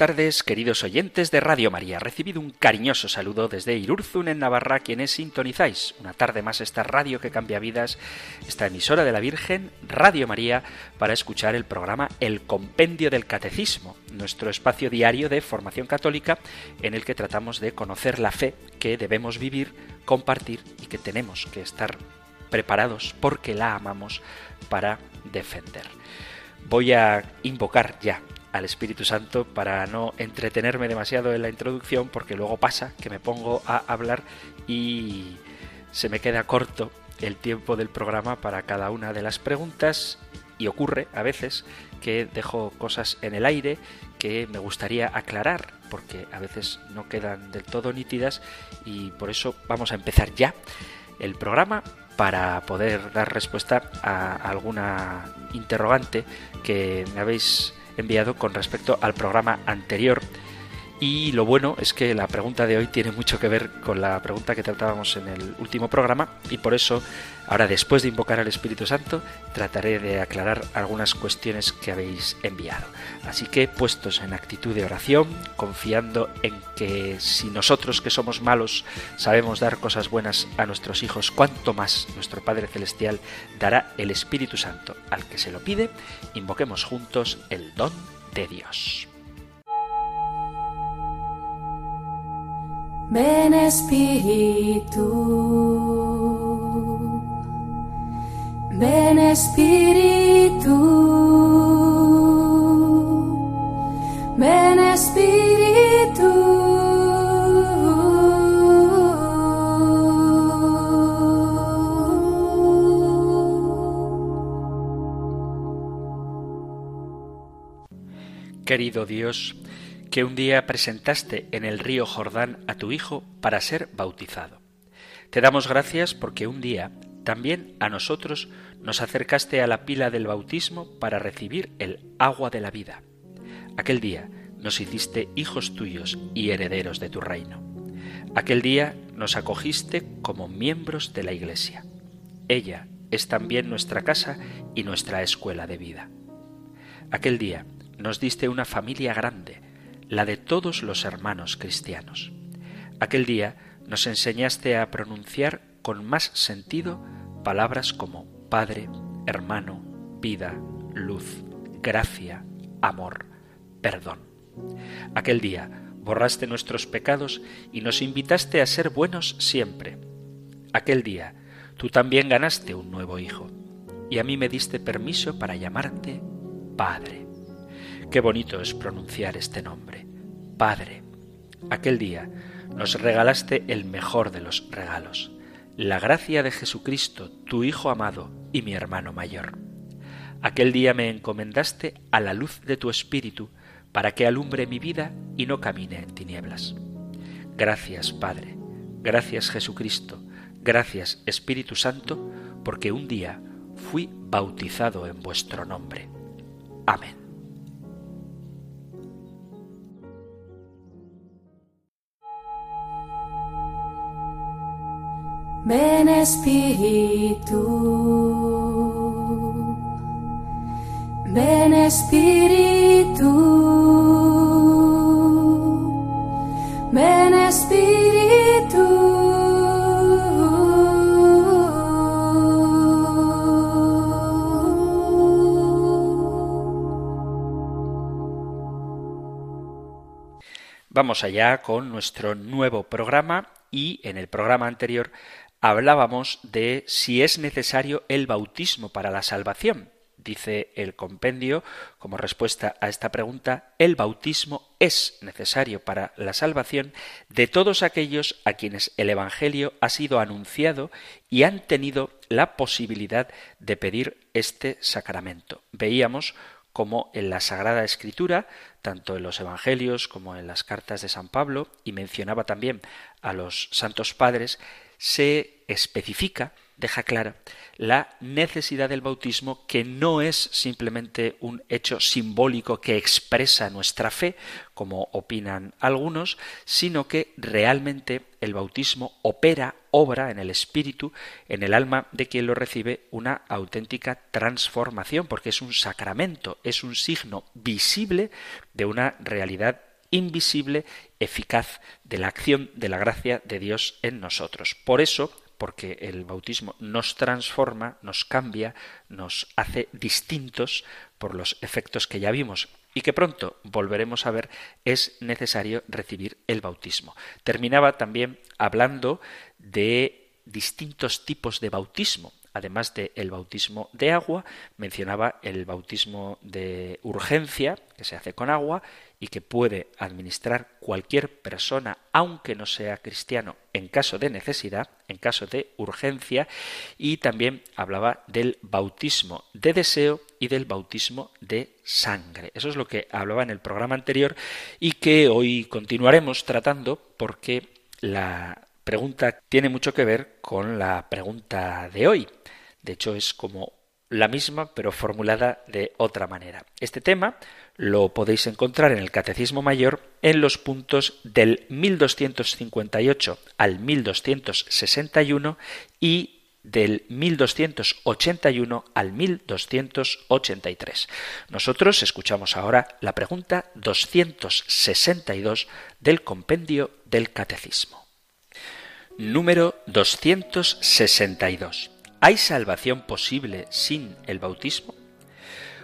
Tardes, queridos oyentes de Radio María. Recibido un cariñoso saludo desde Irurzun, en Navarra, quienes sintonizáis una tarde más esta radio que cambia vidas, esta emisora de la Virgen, Radio María, para escuchar el programa El Compendio del Catecismo, nuestro espacio diario de formación católica en el que tratamos de conocer la fe que debemos vivir, compartir y que tenemos que estar preparados porque la amamos para defender. Voy a invocar ya al Espíritu Santo para no entretenerme demasiado en la introducción porque luego pasa que me pongo a hablar y se me queda corto el tiempo del programa para cada una de las preguntas. Y ocurre a veces que dejo cosas en el aire que me gustaría aclarar porque a veces no quedan del todo nítidas y por eso vamos a empezar ya el programa para poder dar respuesta a alguna interrogante que me habéis enviado con respecto al programa anterior. Y lo bueno es que la pregunta de hoy tiene mucho que ver con la pregunta que tratábamos en el último programa y por eso ahora después de invocar al Espíritu Santo trataré de aclarar algunas cuestiones que habéis enviado. Así que puestos en actitud de oración, confiando en que si nosotros que somos malos sabemos dar cosas buenas a nuestros hijos, cuanto más nuestro Padre Celestial dará el Espíritu Santo al que se lo pide, invoquemos juntos el don de Dios. Ven Espíritu, ven Espíritu, ven Espíritu. Querido Dios, que un día presentaste en el río Jordán a tu Hijo para ser bautizado. Te damos gracias porque un día también a nosotros nos acercaste a la pila del bautismo para recibir el agua de la vida. Aquel día nos hiciste hijos tuyos y herederos de tu reino. Aquel día nos acogiste como miembros de la Iglesia. Ella es también nuestra casa y nuestra escuela de vida. Aquel día nos diste una familia grande, la de todos los hermanos cristianos. Aquel día nos enseñaste a pronunciar con más sentido palabras como Padre, hermano, vida, luz, gracia, amor, perdón. Aquel día borraste nuestros pecados y nos invitaste a ser buenos siempre. Aquel día tú también ganaste un nuevo hijo y a mí me diste permiso para llamarte Padre. Qué bonito es pronunciar este nombre. Padre. Aquel día nos regalaste el mejor de los regalos, la gracia de Jesucristo, tu Hijo amado y mi hermano mayor. Aquel día me encomendaste a la luz de tu Espíritu para que alumbre mi vida y no camine en tinieblas. Gracias, Padre. Gracias, Jesucristo. Gracias, Espíritu Santo, porque un día fui bautizado en vuestro nombre. Amén. Ven Espíritu, ven Espíritu, ven Espíritu. Vamos allá con nuestro nuevo programa y en el programa anterior hablábamos de si es necesario el bautismo para la salvación. Dice el compendio, como respuesta a esta pregunta, el bautismo es necesario para la salvación de todos aquellos a quienes el Evangelio ha sido anunciado y han tenido la posibilidad de pedir este sacramento. Veíamos como en la Sagrada Escritura, tanto en los Evangelios como en las cartas de San Pablo, y mencionaba también a los santos padres, se especifica, deja clara, la necesidad del bautismo que no es simplemente un hecho simbólico que expresa nuestra fe, como opinan algunos, sino que realmente el bautismo opera, obra en el espíritu, en el alma de quien lo recibe, una auténtica transformación, porque es un sacramento, es un signo visible de una realidad invisible, eficaz de la acción de la gracia de Dios en nosotros. Por eso, porque el bautismo nos transforma, nos cambia, nos hace distintos por los efectos que ya vimos y que pronto volveremos a ver, es necesario recibir el bautismo. Terminaba también hablando de distintos tipos de bautismo además del bautismo de agua, mencionaba el bautismo de urgencia, que se hace con agua y que puede administrar cualquier persona, aunque no sea cristiano, en caso de necesidad, en caso de urgencia, y también hablaba del bautismo de deseo y del bautismo de sangre. Eso es lo que hablaba en el programa anterior y que hoy continuaremos tratando porque la pregunta tiene mucho que ver con la pregunta de hoy. De hecho, es como la misma, pero formulada de otra manera. Este tema lo podéis encontrar en el Catecismo Mayor en los puntos del 1258 al 1261 y del 1281 al 1283. Nosotros escuchamos ahora la pregunta 262 del compendio del Catecismo número 262. ¿Hay salvación posible sin el bautismo?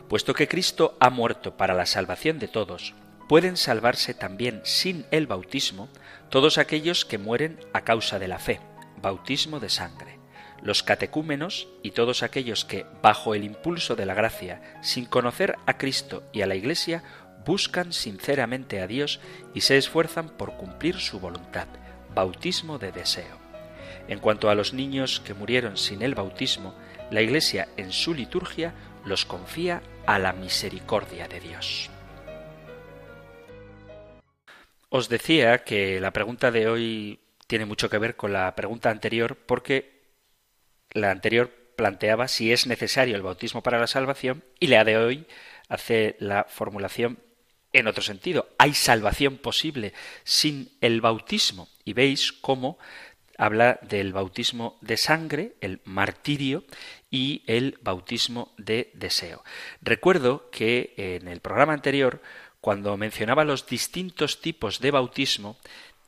Puesto que Cristo ha muerto para la salvación de todos, pueden salvarse también sin el bautismo todos aquellos que mueren a causa de la fe, bautismo de sangre, los catecúmenos y todos aquellos que, bajo el impulso de la gracia, sin conocer a Cristo y a la Iglesia, buscan sinceramente a Dios y se esfuerzan por cumplir su voluntad bautismo de deseo. En cuanto a los niños que murieron sin el bautismo, la Iglesia en su liturgia los confía a la misericordia de Dios. Os decía que la pregunta de hoy tiene mucho que ver con la pregunta anterior porque la anterior planteaba si es necesario el bautismo para la salvación y la de hoy hace la formulación en otro sentido. ¿Hay salvación posible sin el bautismo? Y veis cómo habla del bautismo de sangre, el martirio, y el bautismo de deseo. Recuerdo que en el programa anterior, cuando mencionaba los distintos tipos de bautismo,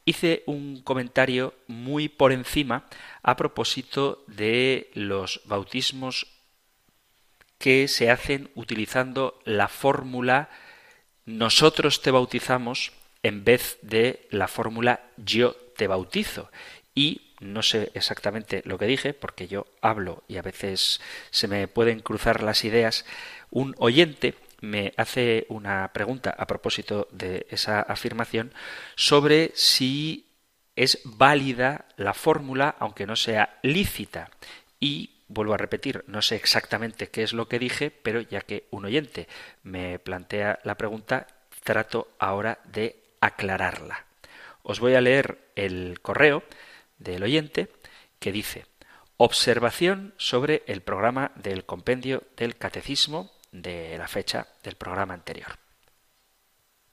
hice un comentario muy por encima a propósito de los bautismos que se hacen utilizando la fórmula nosotros te bautizamos en vez de la fórmula yo te bautizo. Y no sé exactamente lo que dije, porque yo hablo y a veces se me pueden cruzar las ideas. Un oyente me hace una pregunta a propósito de esa afirmación sobre si es válida la fórmula, aunque no sea lícita. Y vuelvo a repetir, no sé exactamente qué es lo que dije, pero ya que un oyente me plantea la pregunta, trato ahora de aclararla. Os voy a leer el correo del oyente que dice Observación sobre el programa del compendio del catecismo de la fecha del programa anterior.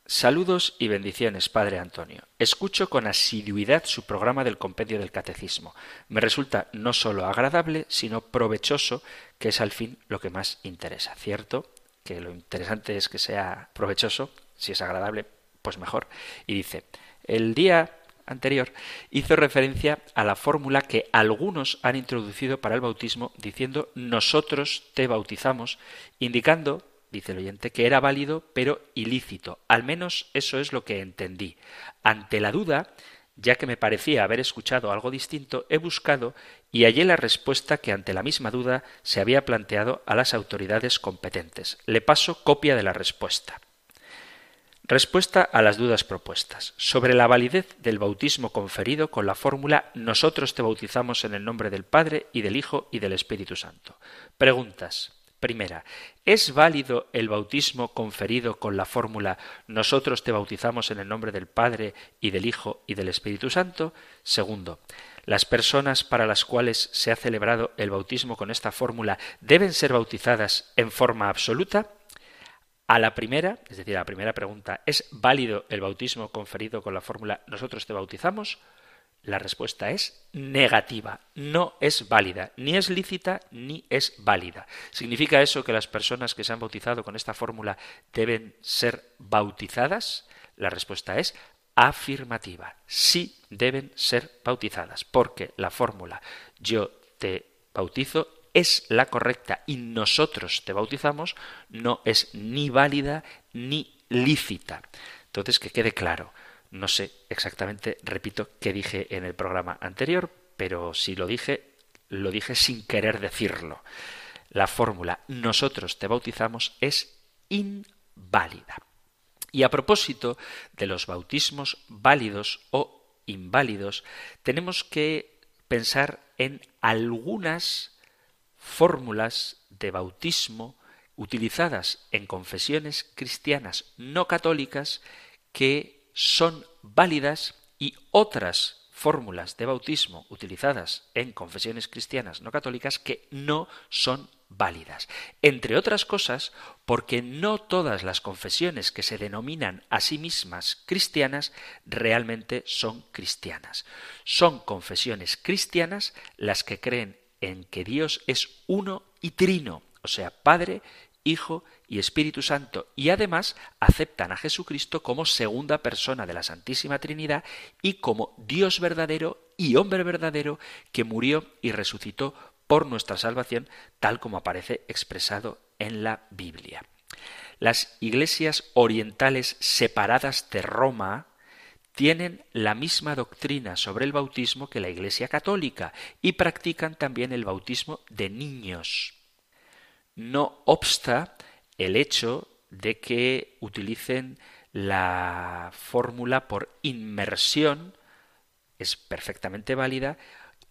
Saludos y bendiciones, Padre Antonio. Escucho con asiduidad su programa del compendio del catecismo. Me resulta no solo agradable, sino provechoso, que es al fin lo que más interesa. ¿Cierto? Que lo interesante es que sea provechoso, si es agradable, pues mejor. Y dice, el día anterior hizo referencia a la fórmula que algunos han introducido para el bautismo diciendo nosotros te bautizamos, indicando dice el oyente, que era válido pero ilícito. Al menos eso es lo que entendí. Ante la duda, ya que me parecía haber escuchado algo distinto, he buscado y hallé la respuesta que ante la misma duda se había planteado a las autoridades competentes. Le paso copia de la respuesta. Respuesta a las dudas propuestas. Sobre la validez del bautismo conferido con la fórmula Nosotros te bautizamos en el nombre del Padre y del Hijo y del Espíritu Santo. Preguntas. Primera, ¿es válido el bautismo conferido con la fórmula nosotros te bautizamos en el nombre del Padre y del Hijo y del Espíritu Santo? Segundo, ¿las personas para las cuales se ha celebrado el bautismo con esta fórmula deben ser bautizadas en forma absoluta? A la primera, es decir, a la primera pregunta, ¿es válido el bautismo conferido con la fórmula nosotros te bautizamos? La respuesta es negativa, no es válida, ni es lícita ni es válida. ¿Significa eso que las personas que se han bautizado con esta fórmula deben ser bautizadas? La respuesta es afirmativa, sí deben ser bautizadas, porque la fórmula yo te bautizo es la correcta y nosotros te bautizamos no es ni válida ni lícita. Entonces, que quede claro, no sé exactamente, repito, qué dije en el programa anterior, pero si lo dije, lo dije sin querer decirlo. La fórmula nosotros te bautizamos es inválida. Y a propósito de los bautismos válidos o inválidos, tenemos que pensar en algunas fórmulas de bautismo utilizadas en confesiones cristianas no católicas que son válidas y otras fórmulas de bautismo utilizadas en confesiones cristianas no católicas que no son válidas. Entre otras cosas, porque no todas las confesiones que se denominan a sí mismas cristianas realmente son cristianas. Son confesiones cristianas las que creen en que Dios es uno y trino, o sea, Padre, Hijo y Espíritu Santo, y además aceptan a Jesucristo como segunda persona de la Santísima Trinidad y como Dios verdadero y hombre verdadero que murió y resucitó por nuestra salvación, tal como aparece expresado en la Biblia. Las iglesias orientales separadas de Roma tienen la misma doctrina sobre el bautismo que la Iglesia católica y practican también el bautismo de niños. No obsta el hecho de que utilicen la fórmula por inmersión, es perfectamente válida,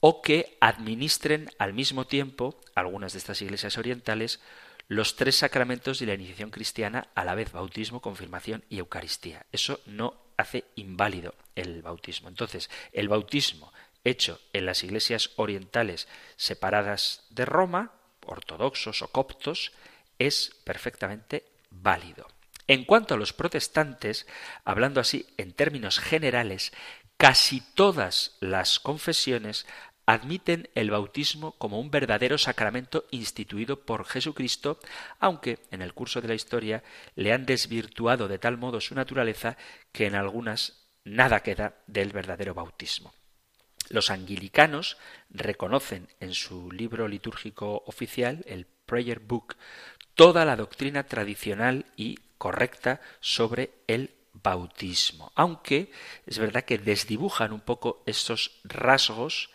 o que administren al mismo tiempo, algunas de estas iglesias orientales, los tres sacramentos de la iniciación cristiana a la vez bautismo, confirmación y Eucaristía. Eso no hace inválido el bautismo. Entonces, el bautismo hecho en las iglesias orientales separadas de Roma ortodoxos o coptos, es perfectamente válido. En cuanto a los protestantes, hablando así en términos generales, casi todas las confesiones admiten el bautismo como un verdadero sacramento instituido por Jesucristo, aunque en el curso de la historia le han desvirtuado de tal modo su naturaleza que en algunas nada queda del verdadero bautismo. Los anglicanos reconocen en su libro litúrgico oficial, el Prayer Book, toda la doctrina tradicional y correcta sobre el bautismo. Aunque es verdad que desdibujan un poco estos rasgos,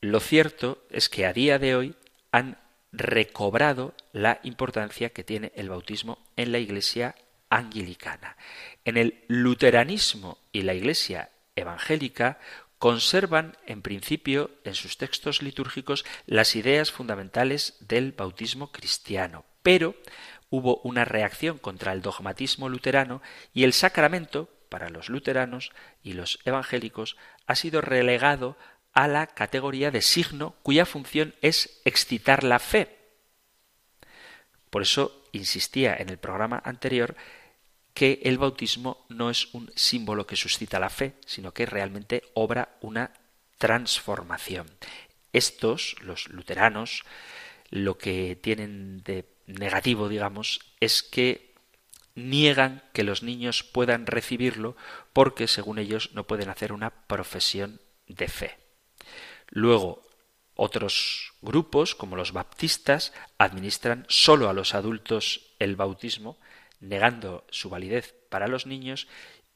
lo cierto es que a día de hoy han recobrado la importancia que tiene el bautismo en la Iglesia anglicana. En el luteranismo y la Iglesia evangélica conservan en principio en sus textos litúrgicos las ideas fundamentales del bautismo cristiano, pero hubo una reacción contra el dogmatismo luterano y el sacramento, para los luteranos y los evangélicos, ha sido relegado a la categoría de signo cuya función es excitar la fe. Por eso insistía en el programa anterior que el bautismo no es un símbolo que suscita la fe, sino que realmente obra una transformación. Estos, los luteranos, lo que tienen de negativo, digamos, es que niegan que los niños puedan recibirlo porque, según ellos, no pueden hacer una profesión de fe. Luego, otros grupos, como los baptistas, administran solo a los adultos el bautismo, negando su validez para los niños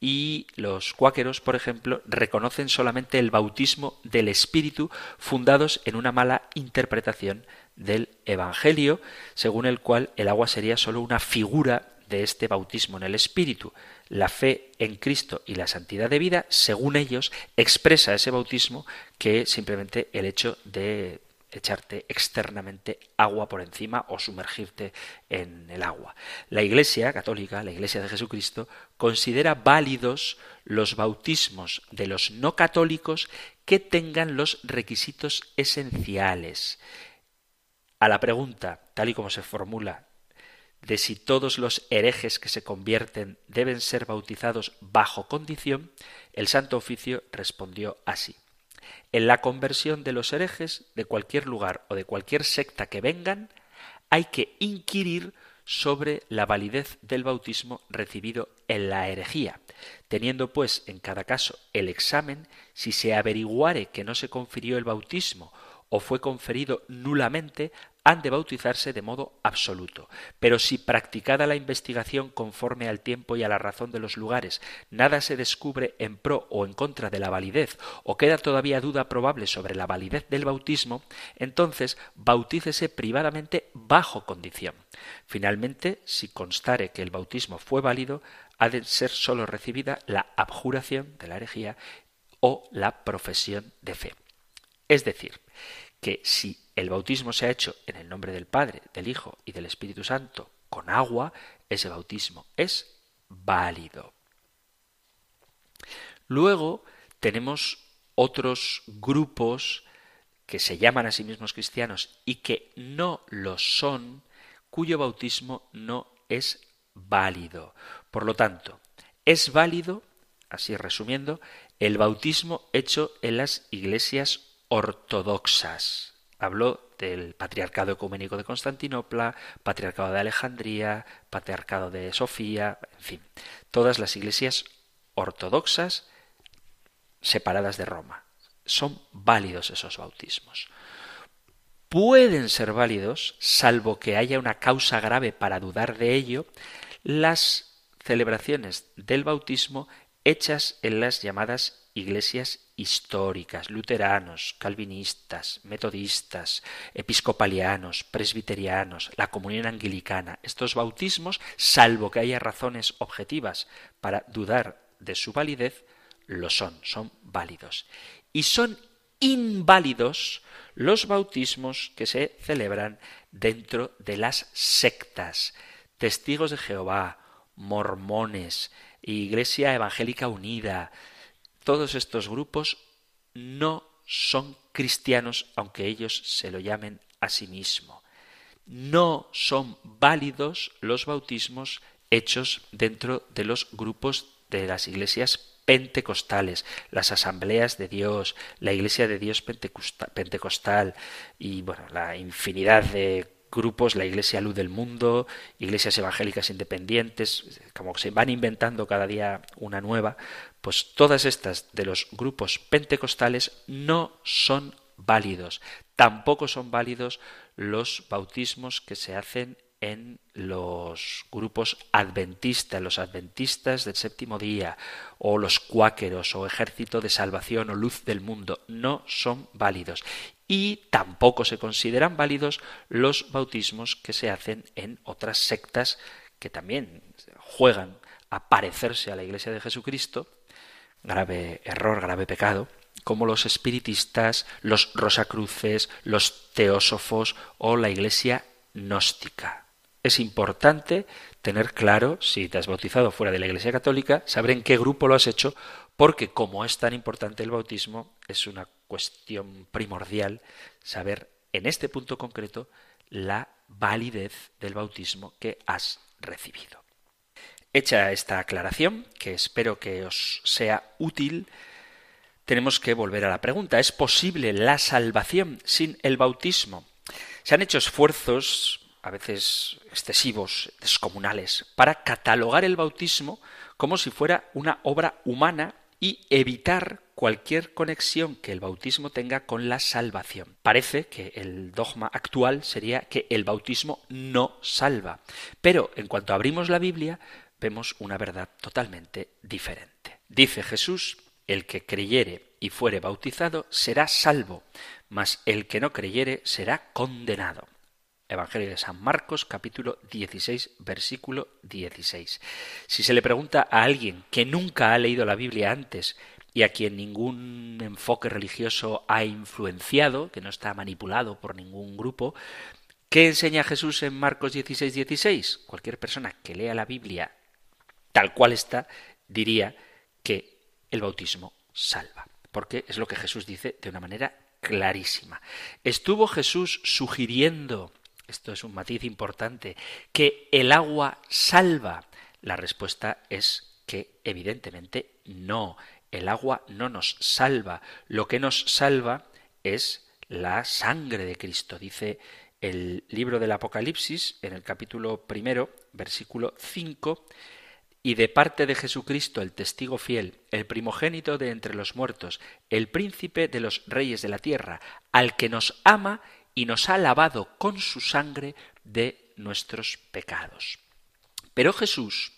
y los cuáqueros, por ejemplo, reconocen solamente el bautismo del Espíritu fundados en una mala interpretación del Evangelio, según el cual el agua sería sólo una figura de este bautismo en el Espíritu. La fe en Cristo y la santidad de vida, según ellos, expresa ese bautismo que simplemente el hecho de echarte externamente agua por encima o sumergirte en el agua. La Iglesia católica, la Iglesia de Jesucristo, considera válidos los bautismos de los no católicos que tengan los requisitos esenciales. A la pregunta, tal y como se formula, de si todos los herejes que se convierten deben ser bautizados bajo condición, el Santo Oficio respondió así. En la conversión de los herejes de cualquier lugar o de cualquier secta que vengan, hay que inquirir sobre la validez del bautismo recibido en la herejía, teniendo pues en cada caso el examen, si se averiguare que no se confirió el bautismo o fue conferido nulamente, han de bautizarse de modo absoluto. Pero si practicada la investigación conforme al tiempo y a la razón de los lugares, nada se descubre en pro o en contra de la validez, o queda todavía duda probable sobre la validez del bautismo, entonces bautícese privadamente bajo condición. Finalmente, si constare que el bautismo fue válido, ha de ser sólo recibida la abjuración de la herejía o la profesión de fe. Es decir, que si el bautismo se ha hecho en el nombre del Padre, del Hijo y del Espíritu Santo con agua, ese bautismo es válido. Luego tenemos otros grupos que se llaman a sí mismos cristianos y que no lo son, cuyo bautismo no es válido. Por lo tanto, es válido, así resumiendo, el bautismo hecho en las iglesias ortodoxas. Habló del Patriarcado Ecuménico de Constantinopla, Patriarcado de Alejandría, Patriarcado de Sofía, en fin, todas las iglesias ortodoxas separadas de Roma. Son válidos esos bautismos. Pueden ser válidos, salvo que haya una causa grave para dudar de ello, las celebraciones del bautismo hechas en las llamadas iglesias históricas, luteranos, calvinistas, metodistas, episcopalianos, presbiterianos, la comunión anglicana. Estos bautismos, salvo que haya razones objetivas para dudar de su validez, lo son, son válidos. Y son inválidos los bautismos que se celebran dentro de las sectas, testigos de Jehová, mormones, Iglesia Evangélica Unida, todos estos grupos no son cristianos, aunque ellos se lo llamen a sí mismos. No son válidos los bautismos hechos dentro de los grupos de las iglesias pentecostales, las asambleas de Dios, la iglesia de Dios pentecostal y bueno, la infinidad de grupos, la Iglesia Luz del Mundo, iglesias evangélicas independientes, como se van inventando cada día una nueva, pues todas estas de los grupos pentecostales no son válidos. Tampoco son válidos los bautismos que se hacen en los grupos adventistas, los adventistas del séptimo día, o los cuáqueros, o ejército de salvación, o luz del mundo, no son válidos. Y tampoco se consideran válidos los bautismos que se hacen en otras sectas que también juegan a parecerse a la Iglesia de Jesucristo, grave error, grave pecado, como los espiritistas, los rosacruces, los teósofos o la Iglesia gnóstica. Es importante tener claro, si te has bautizado fuera de la Iglesia Católica, saber en qué grupo lo has hecho, porque como es tan importante el bautismo, es una cuestión primordial saber en este punto concreto la validez del bautismo que has recibido. Hecha esta aclaración, que espero que os sea útil, tenemos que volver a la pregunta. ¿Es posible la salvación sin el bautismo? Se han hecho esfuerzos, a veces excesivos, descomunales, para catalogar el bautismo como si fuera una obra humana y evitar cualquier conexión que el bautismo tenga con la salvación. Parece que el dogma actual sería que el bautismo no salva. Pero en cuanto abrimos la Biblia, vemos una verdad totalmente diferente. Dice Jesús, el que creyere y fuere bautizado será salvo, mas el que no creyere será condenado. Evangelio de San Marcos capítulo 16 versículo 16. Si se le pregunta a alguien que nunca ha leído la Biblia antes y a quien ningún enfoque religioso ha influenciado, que no está manipulado por ningún grupo, ¿qué enseña Jesús en Marcos 16, 16? Cualquier persona que lea la Biblia tal cual está, diría que el bautismo salva, porque es lo que Jesús dice de una manera clarísima. Estuvo Jesús sugiriendo, esto es un matiz importante, que el agua salva. La respuesta es que evidentemente no. El agua no nos salva. Lo que nos salva es la sangre de Cristo. Dice el libro del Apocalipsis, en el capítulo primero, versículo 5, y de parte de Jesucristo, el testigo fiel, el primogénito de entre los muertos, el príncipe de los reyes de la tierra, al que nos ama y nos ha lavado con su sangre de nuestros pecados. Pero Jesús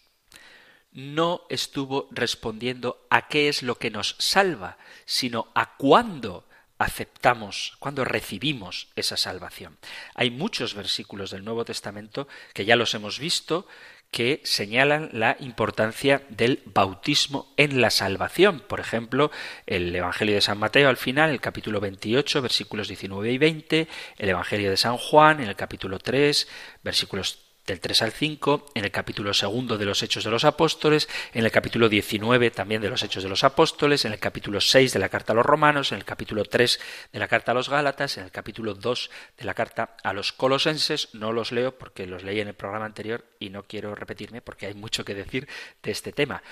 no estuvo respondiendo a qué es lo que nos salva, sino a cuándo aceptamos, cuando recibimos esa salvación. Hay muchos versículos del Nuevo Testamento que ya los hemos visto, que señalan la importancia del bautismo en la salvación. Por ejemplo, el Evangelio de San Mateo al final, el capítulo 28, versículos 19 y 20, el Evangelio de San Juan en el capítulo 3, versículos del 3 al 5, en el capítulo segundo de los Hechos de los Apóstoles, en el capítulo 19 también de los Hechos de los Apóstoles, en el capítulo 6 de la Carta a los Romanos, en el capítulo 3 de la Carta a los Gálatas, en el capítulo 2 de la Carta a los Colosenses. No los leo porque los leí en el programa anterior y no quiero repetirme porque hay mucho que decir de este tema.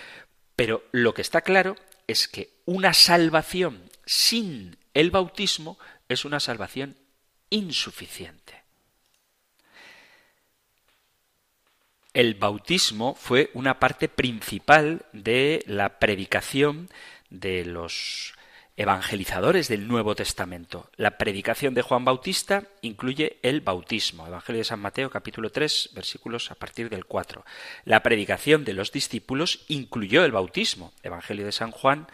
Pero lo que está claro es que una salvación sin el bautismo es una salvación insuficiente. El bautismo fue una parte principal de la predicación de los evangelizadores del Nuevo Testamento. La predicación de Juan Bautista incluye el bautismo. Evangelio de San Mateo capítulo 3 versículos a partir del 4. La predicación de los discípulos incluyó el bautismo. Evangelio de San Juan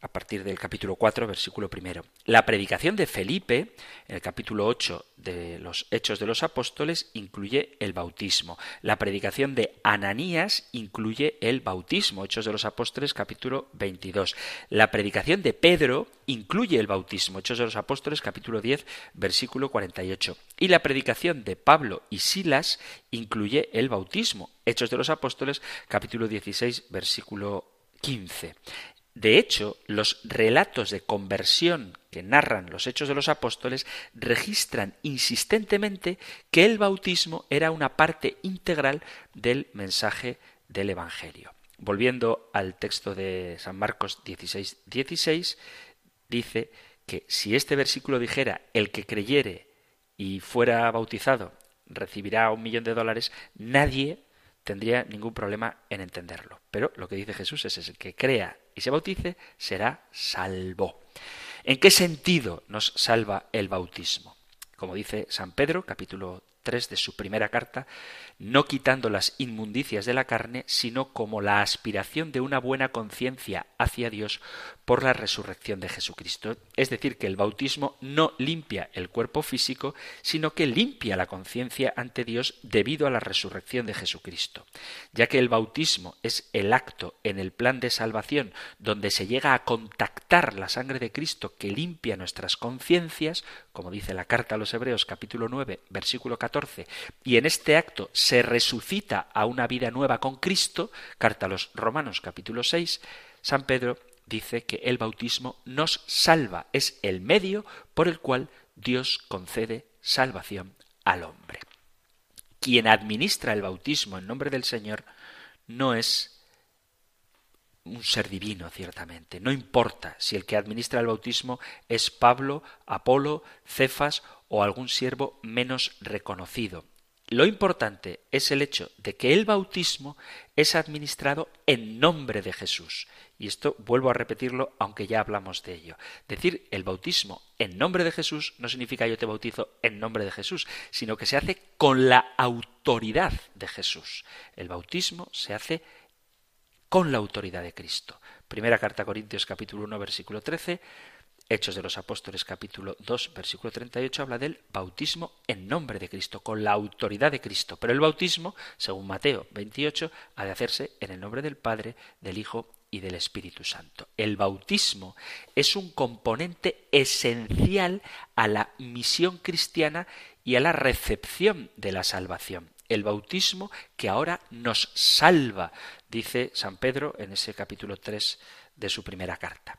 a partir del capítulo 4, versículo primero. La predicación de Felipe, en el capítulo 8 de los Hechos de los Apóstoles, incluye el bautismo. La predicación de Ananías incluye el bautismo, Hechos de los Apóstoles, capítulo 22. La predicación de Pedro incluye el bautismo, Hechos de los Apóstoles, capítulo 10, versículo 48. Y la predicación de Pablo y Silas incluye el bautismo, Hechos de los Apóstoles, capítulo 16, versículo 15. De hecho, los relatos de conversión que narran los hechos de los apóstoles registran insistentemente que el bautismo era una parte integral del mensaje del Evangelio. Volviendo al texto de San Marcos 16, 16, dice que si este versículo dijera el que creyere y fuera bautizado recibirá un millón de dólares, nadie tendría ningún problema en entenderlo. Pero lo que dice Jesús es el que crea y se bautice será salvo. ¿En qué sentido nos salva el bautismo? Como dice San Pedro, capítulo de su primera carta, no quitando las inmundicias de la carne, sino como la aspiración de una buena conciencia hacia Dios por la resurrección de Jesucristo. Es decir, que el bautismo no limpia el cuerpo físico, sino que limpia la conciencia ante Dios debido a la resurrección de Jesucristo. Ya que el bautismo es el acto en el plan de salvación donde se llega a contactar la sangre de Cristo que limpia nuestras conciencias, como dice la carta a los Hebreos capítulo 9, versículo 14, y en este acto se resucita a una vida nueva con Cristo, carta a los Romanos capítulo 6, San Pedro dice que el bautismo nos salva, es el medio por el cual Dios concede salvación al hombre. Quien administra el bautismo en nombre del Señor no es un ser divino, ciertamente. No importa si el que administra el bautismo es Pablo, Apolo, Cefas o algún siervo menos reconocido. Lo importante es el hecho de que el bautismo es administrado en nombre de Jesús. Y esto vuelvo a repetirlo aunque ya hablamos de ello. Decir el bautismo en nombre de Jesús no significa yo te bautizo en nombre de Jesús, sino que se hace con la autoridad de Jesús. El bautismo se hace con la autoridad de Cristo. Primera carta a Corintios capítulo 1 versículo 13, Hechos de los Apóstoles capítulo 2 versículo 38 habla del bautismo en nombre de Cristo, con la autoridad de Cristo. Pero el bautismo, según Mateo 28, ha de hacerse en el nombre del Padre, del Hijo y del Espíritu Santo. El bautismo es un componente esencial a la misión cristiana y a la recepción de la salvación. El bautismo que ahora nos salva, dice San Pedro en ese capítulo 3 de su primera carta.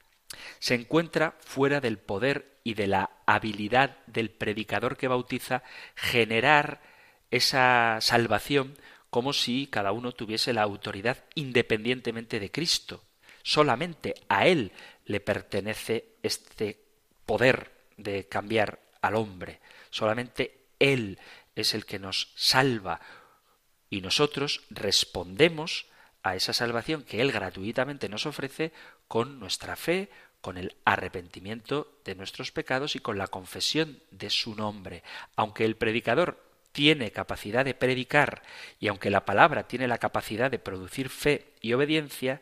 Se encuentra fuera del poder y de la habilidad del predicador que bautiza generar esa salvación como si cada uno tuviese la autoridad independientemente de Cristo. Solamente a Él le pertenece este poder de cambiar al hombre. Solamente Él es el que nos salva y nosotros respondemos a esa salvación que Él gratuitamente nos ofrece con nuestra fe, con el arrepentimiento de nuestros pecados y con la confesión de su nombre. Aunque el predicador tiene capacidad de predicar y aunque la palabra tiene la capacidad de producir fe y obediencia,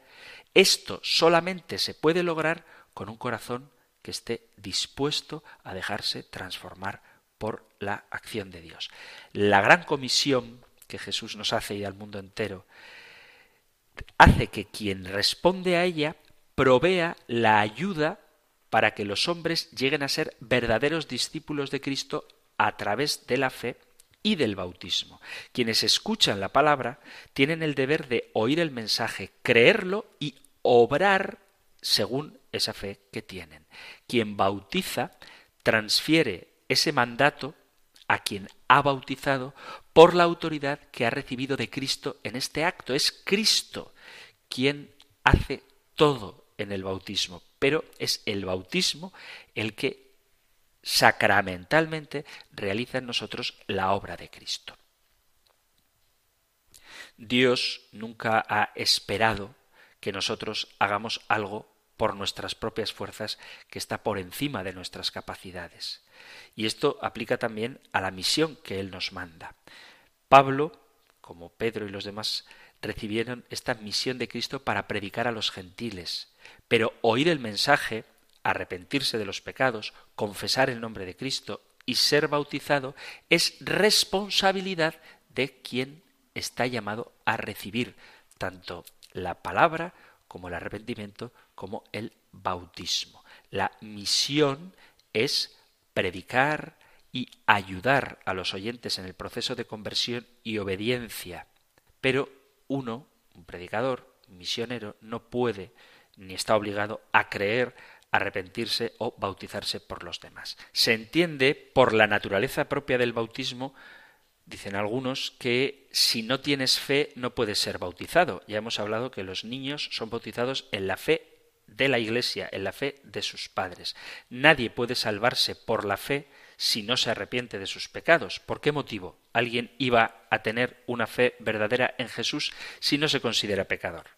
esto solamente se puede lograr con un corazón que esté dispuesto a dejarse transformar por la acción de Dios. La gran comisión que Jesús nos hace y al mundo entero hace que quien responde a ella provea la ayuda para que los hombres lleguen a ser verdaderos discípulos de Cristo a través de la fe y del bautismo. Quienes escuchan la palabra tienen el deber de oír el mensaje, creerlo y obrar según esa fe que tienen. Quien bautiza transfiere ese mandato a quien ha bautizado por la autoridad que ha recibido de Cristo en este acto. Es Cristo quien hace todo en el bautismo, pero es el bautismo el que sacramentalmente realiza en nosotros la obra de Cristo. Dios nunca ha esperado que nosotros hagamos algo por nuestras propias fuerzas que está por encima de nuestras capacidades. Y esto aplica también a la misión que Él nos manda. Pablo, como Pedro y los demás, recibieron esta misión de Cristo para predicar a los gentiles, pero oír el mensaje arrepentirse de los pecados, confesar el nombre de Cristo y ser bautizado es responsabilidad de quien está llamado a recibir tanto la palabra como el arrepentimiento como el bautismo. La misión es predicar y ayudar a los oyentes en el proceso de conversión y obediencia. Pero uno, un predicador, un misionero, no puede ni está obligado a creer arrepentirse o bautizarse por los demás. Se entiende por la naturaleza propia del bautismo, dicen algunos, que si no tienes fe no puedes ser bautizado. Ya hemos hablado que los niños son bautizados en la fe de la Iglesia, en la fe de sus padres. Nadie puede salvarse por la fe si no se arrepiente de sus pecados. ¿Por qué motivo alguien iba a tener una fe verdadera en Jesús si no se considera pecador?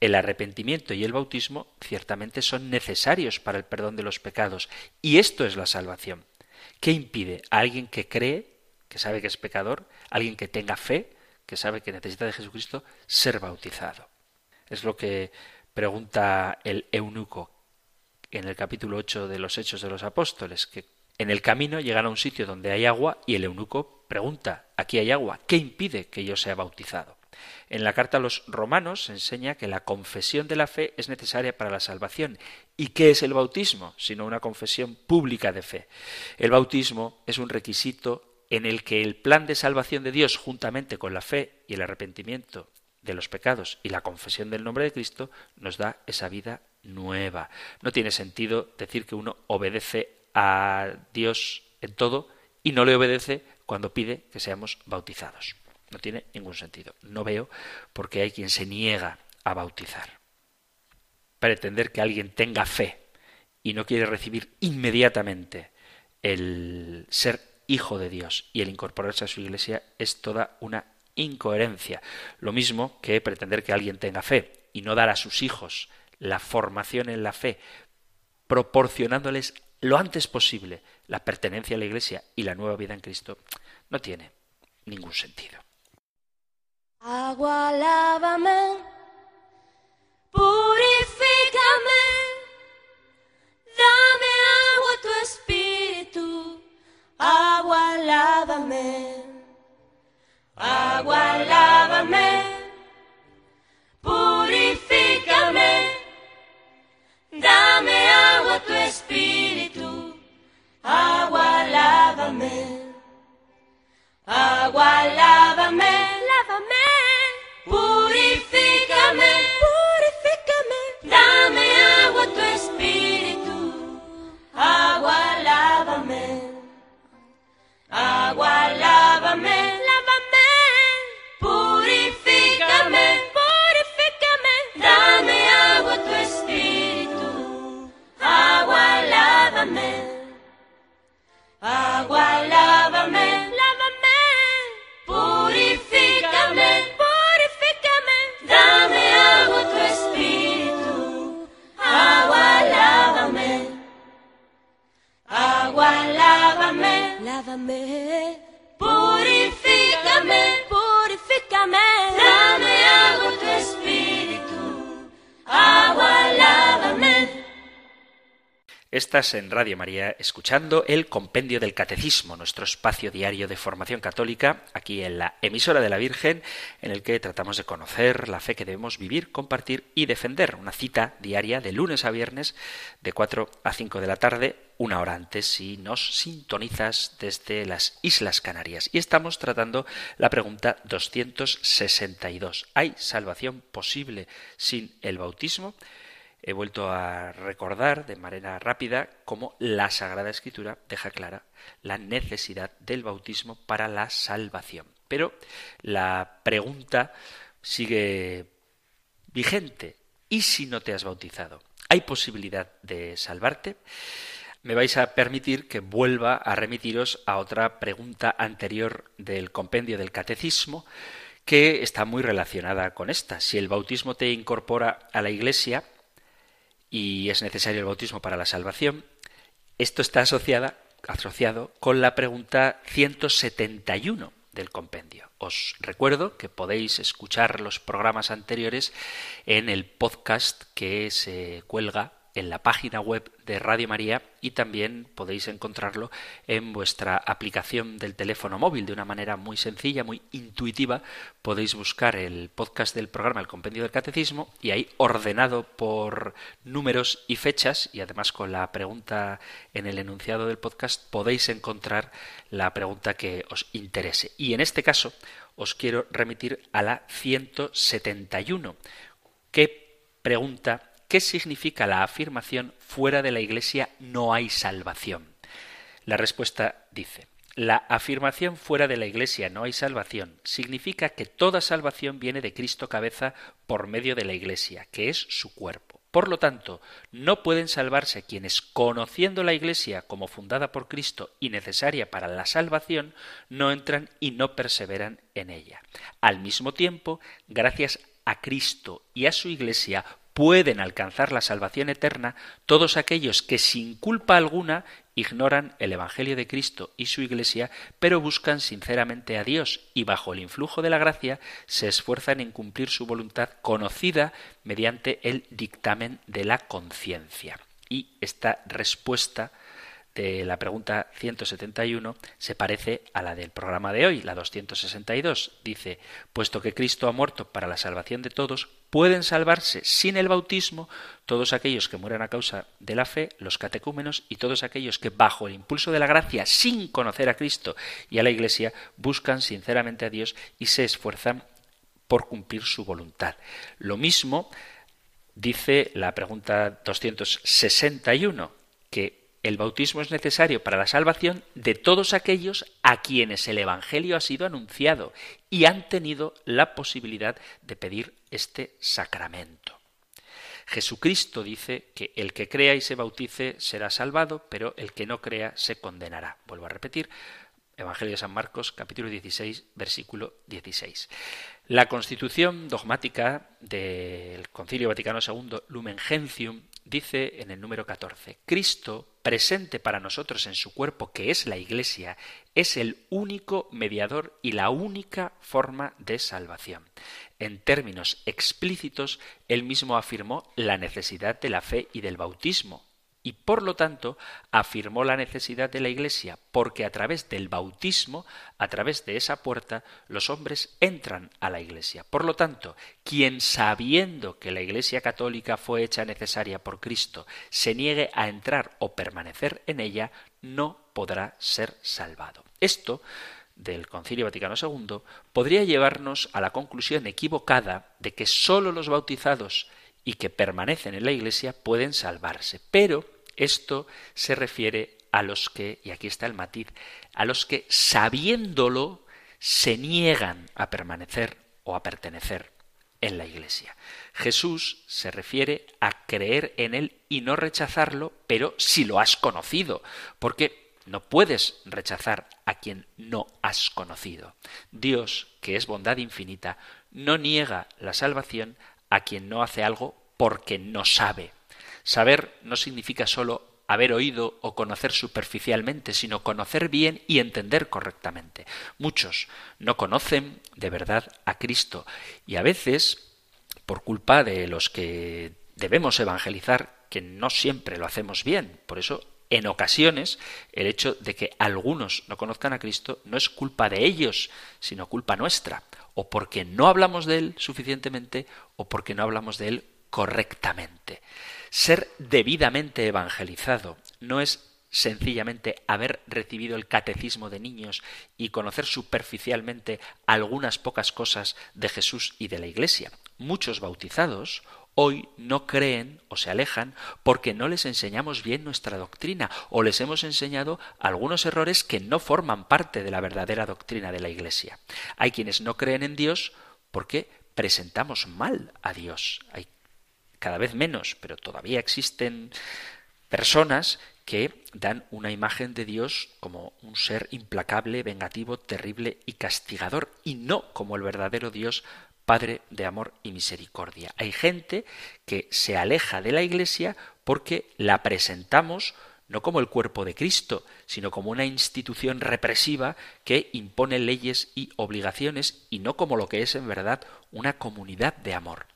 El arrepentimiento y el bautismo ciertamente son necesarios para el perdón de los pecados, y esto es la salvación. ¿Qué impide a alguien que cree, que sabe que es pecador, alguien que tenga fe, que sabe que necesita de Jesucristo, ser bautizado? Es lo que pregunta el eunuco en el capítulo 8 de los Hechos de los Apóstoles, que en el camino llegan a un sitio donde hay agua y el eunuco pregunta, aquí hay agua, ¿qué impide que yo sea bautizado? En la carta a los romanos se enseña que la confesión de la fe es necesaria para la salvación. ¿Y qué es el bautismo? Sino una confesión pública de fe. El bautismo es un requisito en el que el plan de salvación de Dios, juntamente con la fe y el arrepentimiento de los pecados y la confesión del nombre de Cristo, nos da esa vida nueva. No tiene sentido decir que uno obedece a Dios en todo y no le obedece cuando pide que seamos bautizados. No tiene ningún sentido. No veo por qué hay quien se niega a bautizar. Pretender que alguien tenga fe y no quiere recibir inmediatamente el ser hijo de Dios y el incorporarse a su iglesia es toda una incoherencia. Lo mismo que pretender que alguien tenga fe y no dar a sus hijos la formación en la fe, proporcionándoles lo antes posible la pertenencia a la iglesia y la nueva vida en Cristo, no tiene ningún sentido. Agua, lávame, purifícame, dame agua tu espíritu, agua, lávame, agua, lávame, purifícame, dame agua tu espíritu, agua, lávame, agua, lávame. Purifícame, Estás en Radio María escuchando el Compendio del Catecismo, nuestro espacio diario de formación católica, aquí en la emisora de la Virgen, en el que tratamos de conocer la fe que debemos vivir, compartir y defender. Una cita diaria de lunes a viernes de 4 a 5 de la tarde, una hora antes si nos sintonizas desde las Islas Canarias. Y estamos tratando la pregunta 262. ¿Hay salvación posible sin el bautismo? He vuelto a recordar de manera rápida cómo la Sagrada Escritura deja clara la necesidad del bautismo para la salvación. Pero la pregunta sigue vigente. ¿Y si no te has bautizado? ¿Hay posibilidad de salvarte? Me vais a permitir que vuelva a remitiros a otra pregunta anterior del compendio del catecismo que está muy relacionada con esta. Si el bautismo te incorpora a la Iglesia, y es necesario el bautismo para la salvación, esto está asociada, asociado con la pregunta 171 del compendio. Os recuerdo que podéis escuchar los programas anteriores en el podcast que se cuelga en la página web de Radio María y también podéis encontrarlo en vuestra aplicación del teléfono móvil de una manera muy sencilla, muy intuitiva. Podéis buscar el podcast del programa El Compendio del Catecismo y ahí ordenado por números y fechas y además con la pregunta en el enunciado del podcast podéis encontrar la pregunta que os interese. Y en este caso os quiero remitir a la 171 que pregunta ¿Qué significa la afirmación fuera de la Iglesia no hay salvación? La respuesta dice, la afirmación fuera de la Iglesia no hay salvación significa que toda salvación viene de Cristo cabeza por medio de la Iglesia, que es su cuerpo. Por lo tanto, no pueden salvarse quienes, conociendo la Iglesia como fundada por Cristo y necesaria para la salvación, no entran y no perseveran en ella. Al mismo tiempo, gracias a Cristo y a su Iglesia pueden alcanzar la salvación eterna todos aquellos que sin culpa alguna ignoran el Evangelio de Cristo y su Iglesia, pero buscan sinceramente a Dios y bajo el influjo de la gracia se esfuerzan en cumplir su voluntad conocida mediante el dictamen de la conciencia. Y esta respuesta de la pregunta 171 se parece a la del programa de hoy, la 262. Dice, puesto que Cristo ha muerto para la salvación de todos, pueden salvarse sin el bautismo todos aquellos que mueran a causa de la fe, los catecúmenos, y todos aquellos que bajo el impulso de la gracia, sin conocer a Cristo y a la Iglesia, buscan sinceramente a Dios y se esfuerzan por cumplir su voluntad. Lo mismo dice la pregunta 261, que el bautismo es necesario para la salvación de todos aquellos a quienes el Evangelio ha sido anunciado y han tenido la posibilidad de pedir este sacramento. Jesucristo dice que el que crea y se bautice será salvado, pero el que no crea se condenará. Vuelvo a repetir, Evangelio de San Marcos, capítulo 16, versículo 16. La constitución dogmática del Concilio Vaticano II, Lumen Gentium, dice en el número 14, Cristo, presente para nosotros en su cuerpo, que es la Iglesia, es el único mediador y la única forma de salvación. En términos explícitos, él mismo afirmó la necesidad de la fe y del bautismo, y por lo tanto afirmó la necesidad de la Iglesia, porque a través del bautismo, a través de esa puerta, los hombres entran a la Iglesia. Por lo tanto, quien sabiendo que la Iglesia católica fue hecha necesaria por Cristo, se niegue a entrar o permanecer en ella, no podrá ser salvado. Esto del Concilio Vaticano II podría llevarnos a la conclusión equivocada de que sólo los bautizados y que permanecen en la Iglesia pueden salvarse. Pero esto se refiere a los que, y aquí está el matiz, a los que sabiéndolo se niegan a permanecer o a pertenecer en la Iglesia. Jesús se refiere a creer en Él y no rechazarlo, pero si lo has conocido, porque no puedes rechazar a quien no has conocido. Dios, que es bondad infinita, no niega la salvación a quien no hace algo porque no sabe. Saber no significa solo haber oído o conocer superficialmente, sino conocer bien y entender correctamente. Muchos no conocen de verdad a Cristo y a veces, por culpa de los que debemos evangelizar, que no siempre lo hacemos bien, por eso en ocasiones el hecho de que algunos no conozcan a Cristo no es culpa de ellos, sino culpa nuestra, o porque no hablamos de Él suficientemente o porque no hablamos de Él correctamente. Ser debidamente evangelizado no es sencillamente haber recibido el catecismo de niños y conocer superficialmente algunas pocas cosas de Jesús y de la Iglesia. Muchos bautizados hoy no creen o se alejan porque no les enseñamos bien nuestra doctrina o les hemos enseñado algunos errores que no forman parte de la verdadera doctrina de la Iglesia. Hay quienes no creen en Dios porque presentamos mal a Dios. Hay cada vez menos, pero todavía existen personas que dan una imagen de Dios como un ser implacable, vengativo, terrible y castigador, y no como el verdadero Dios Padre de amor y misericordia. Hay gente que se aleja de la Iglesia porque la presentamos no como el cuerpo de Cristo, sino como una institución represiva que impone leyes y obligaciones y no como lo que es en verdad una comunidad de amor.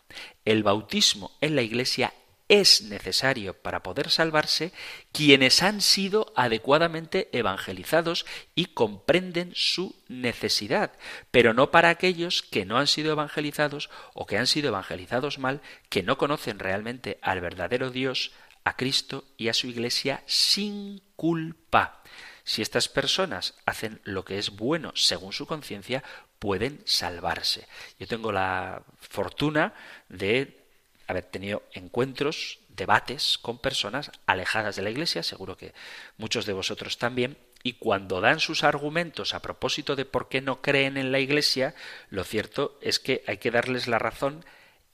El bautismo en la Iglesia es necesario para poder salvarse quienes han sido adecuadamente evangelizados y comprenden su necesidad, pero no para aquellos que no han sido evangelizados o que han sido evangelizados mal, que no conocen realmente al verdadero Dios, a Cristo y a su Iglesia sin culpa. Si estas personas hacen lo que es bueno según su conciencia, pueden salvarse. Yo tengo la fortuna de haber tenido encuentros, debates con personas alejadas de la Iglesia, seguro que muchos de vosotros también, y cuando dan sus argumentos a propósito de por qué no creen en la Iglesia, lo cierto es que hay que darles la razón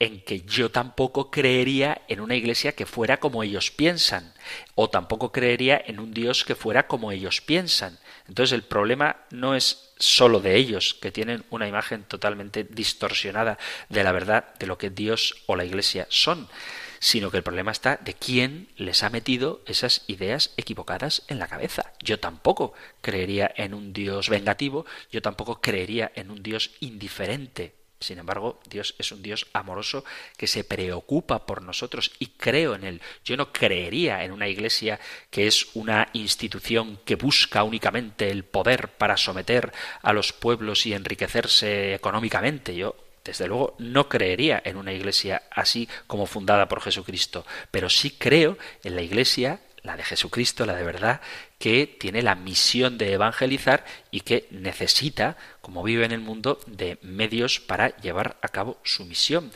en que yo tampoco creería en una iglesia que fuera como ellos piensan, o tampoco creería en un Dios que fuera como ellos piensan. Entonces el problema no es solo de ellos, que tienen una imagen totalmente distorsionada de la verdad de lo que Dios o la iglesia son, sino que el problema está de quién les ha metido esas ideas equivocadas en la cabeza. Yo tampoco creería en un Dios vengativo, yo tampoco creería en un Dios indiferente sin embargo, Dios es un Dios amoroso que se preocupa por nosotros y creo en Él. Yo no creería en una iglesia que es una institución que busca únicamente el poder para someter a los pueblos y enriquecerse económicamente. Yo desde luego no creería en una iglesia así como fundada por Jesucristo, pero sí creo en la iglesia la de Jesucristo, la de verdad, que tiene la misión de evangelizar y que necesita, como vive en el mundo, de medios para llevar a cabo su misión.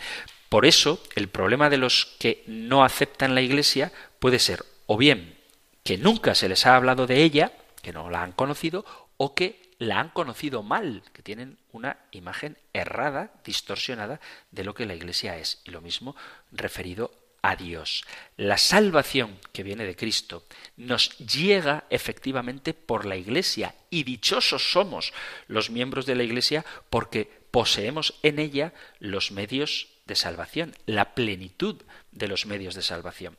Por eso, el problema de los que no aceptan la Iglesia puede ser o bien que nunca se les ha hablado de ella, que no la han conocido, o que la han conocido mal, que tienen una imagen errada, distorsionada de lo que la Iglesia es. Y lo mismo referido a Dios. La salvación que viene de Cristo nos llega efectivamente por la Iglesia y dichosos somos los miembros de la Iglesia porque poseemos en ella los medios de salvación, la plenitud de los medios de salvación.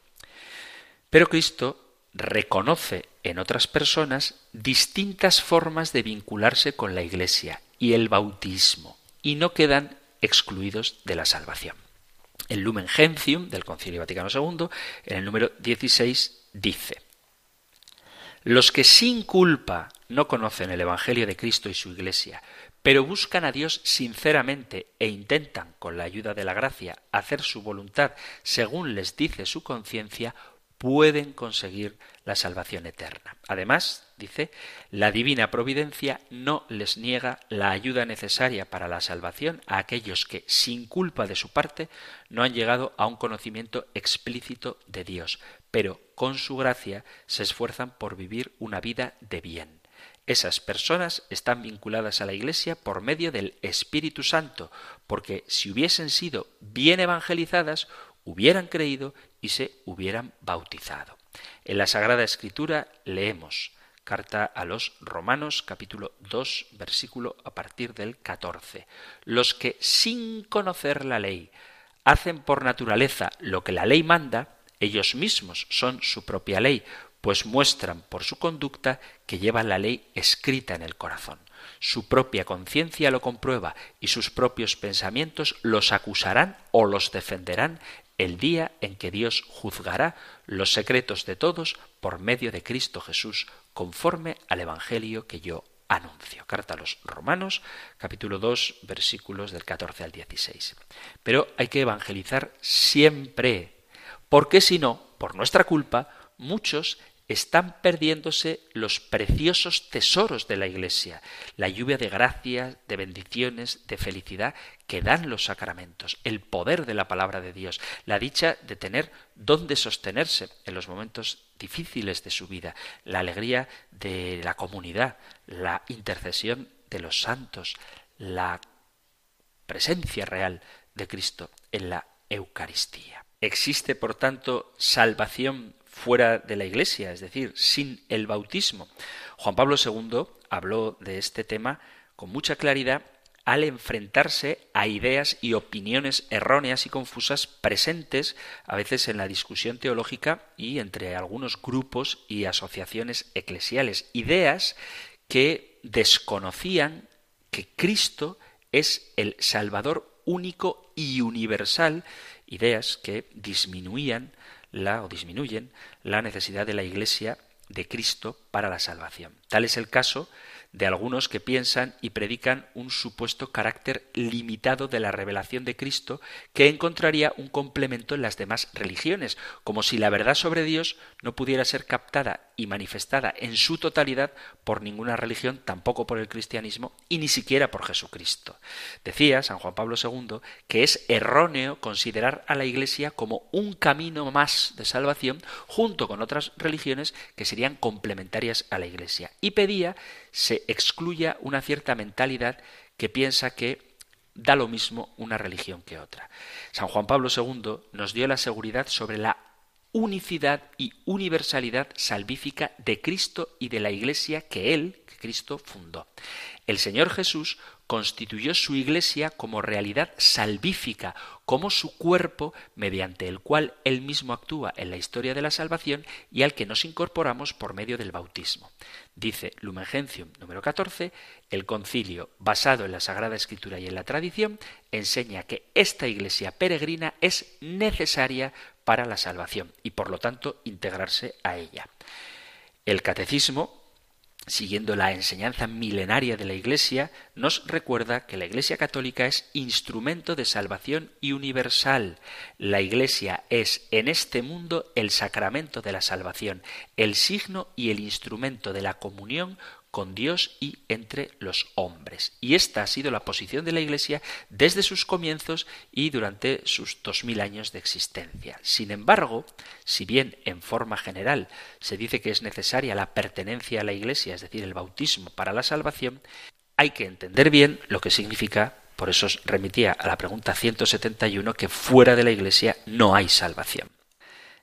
Pero Cristo reconoce en otras personas distintas formas de vincularse con la Iglesia y el bautismo, y no quedan excluidos de la salvación. El Lumen Gentium del Concilio Vaticano II, en el número 16, dice: Los que sin culpa no conocen el Evangelio de Cristo y su Iglesia, pero buscan a Dios sinceramente e intentan, con la ayuda de la gracia, hacer su voluntad según les dice su conciencia, pueden conseguir la salvación eterna. Además, dice, la divina providencia no les niega la ayuda necesaria para la salvación a aquellos que, sin culpa de su parte, no han llegado a un conocimiento explícito de Dios, pero con su gracia se esfuerzan por vivir una vida de bien. Esas personas están vinculadas a la Iglesia por medio del Espíritu Santo, porque si hubiesen sido bien evangelizadas, hubieran creído y se hubieran bautizado. En la Sagrada Escritura leemos carta a los Romanos capítulo 2 versículo a partir del 14. Los que sin conocer la ley hacen por naturaleza lo que la ley manda, ellos mismos son su propia ley, pues muestran por su conducta que llevan la ley escrita en el corazón. Su propia conciencia lo comprueba y sus propios pensamientos los acusarán o los defenderán el día en que Dios juzgará los secretos de todos por medio de Cristo Jesús, conforme al Evangelio que yo anuncio. Carta a los Romanos, capítulo 2, versículos del 14 al 16. Pero hay que evangelizar siempre, porque si no, por nuestra culpa, muchos están perdiéndose los preciosos tesoros de la Iglesia, la lluvia de gracias, de bendiciones, de felicidad que dan los sacramentos, el poder de la palabra de Dios, la dicha de tener dónde sostenerse en los momentos difíciles de su vida, la alegría de la comunidad, la intercesión de los santos, la presencia real de Cristo en la Eucaristía. Existe, por tanto, salvación fuera de la Iglesia, es decir, sin el bautismo. Juan Pablo II habló de este tema con mucha claridad al enfrentarse a ideas y opiniones erróneas y confusas presentes a veces en la discusión teológica y entre algunos grupos y asociaciones eclesiales. Ideas que desconocían que Cristo es el Salvador único y universal, ideas que disminuían la o disminuyen la necesidad de la Iglesia de Cristo para la salvación. Tal es el caso de algunos que piensan y predican un supuesto carácter limitado de la revelación de Cristo que encontraría un complemento en las demás religiones, como si la verdad sobre Dios no pudiera ser captada y manifestada en su totalidad por ninguna religión, tampoco por el cristianismo y ni siquiera por Jesucristo. Decía San Juan Pablo II que es erróneo considerar a la Iglesia como un camino más de salvación junto con otras religiones que serían complementarias a la Iglesia y pedía se excluya una cierta mentalidad que piensa que da lo mismo una religión que otra. San Juan Pablo II nos dio la seguridad sobre la unicidad y universalidad salvífica de Cristo y de la Iglesia que Él, que Cristo, fundó. El Señor Jesús constituyó su Iglesia como realidad salvífica, como su cuerpo mediante el cual Él mismo actúa en la historia de la salvación y al que nos incorporamos por medio del bautismo. Dice Lumen Gentium número 14, el concilio, basado en la Sagrada Escritura y en la tradición, enseña que esta Iglesia peregrina es necesaria para la salvación y por lo tanto integrarse a ella. El catecismo, siguiendo la enseñanza milenaria de la Iglesia, nos recuerda que la Iglesia católica es instrumento de salvación y universal. La Iglesia es en este mundo el sacramento de la salvación, el signo y el instrumento de la comunión con Dios y entre los hombres. Y esta ha sido la posición de la Iglesia desde sus comienzos y durante sus dos mil años de existencia. Sin embargo, si bien en forma general se dice que es necesaria la pertenencia a la Iglesia, es decir, el bautismo para la salvación, hay que entender bien lo que significa por eso os remitía a la pregunta 171 que fuera de la Iglesia no hay salvación.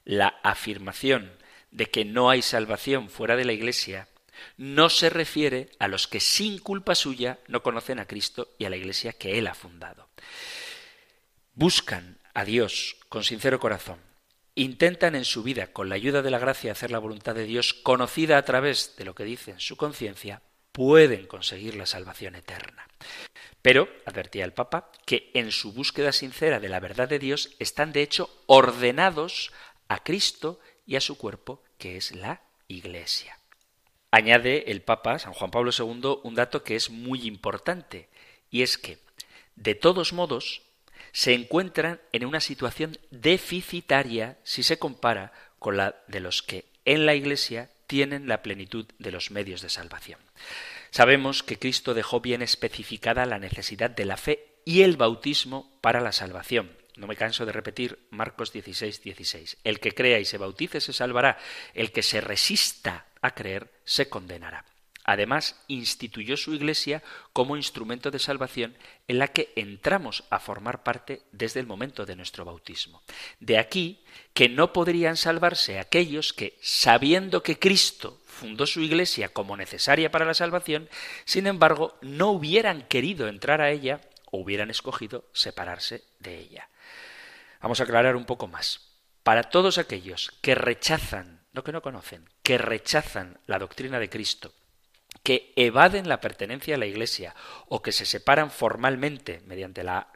La afirmación de que no hay salvación fuera de la Iglesia no se refiere a los que sin culpa suya no conocen a Cristo y a la Iglesia que Él ha fundado. Buscan a Dios con sincero corazón, intentan en su vida, con la ayuda de la gracia, hacer la voluntad de Dios conocida a través de lo que dice en su conciencia, pueden conseguir la salvación eterna. Pero, advertía el Papa, que en su búsqueda sincera de la verdad de Dios están de hecho ordenados a Cristo y a su cuerpo, que es la Iglesia. Añade el Papa, San Juan Pablo II, un dato que es muy importante, y es que, de todos modos, se encuentran en una situación deficitaria si se compara con la de los que en la Iglesia tienen la plenitud de los medios de salvación. Sabemos que Cristo dejó bien especificada la necesidad de la fe y el bautismo para la salvación. No me canso de repetir Marcos 16, 16. El que crea y se bautice se salvará. El que se resista a creer se condenará. Además, instituyó su Iglesia como instrumento de salvación en la que entramos a formar parte desde el momento de nuestro bautismo. De aquí que no podrían salvarse aquellos que, sabiendo que Cristo fundó su Iglesia como necesaria para la salvación, sin embargo, no hubieran querido entrar a ella o hubieran escogido separarse de ella. Vamos a aclarar un poco más. Para todos aquellos que rechazan no que no conocen, que rechazan la doctrina de Cristo, que evaden la pertenencia a la Iglesia o que se separan formalmente mediante la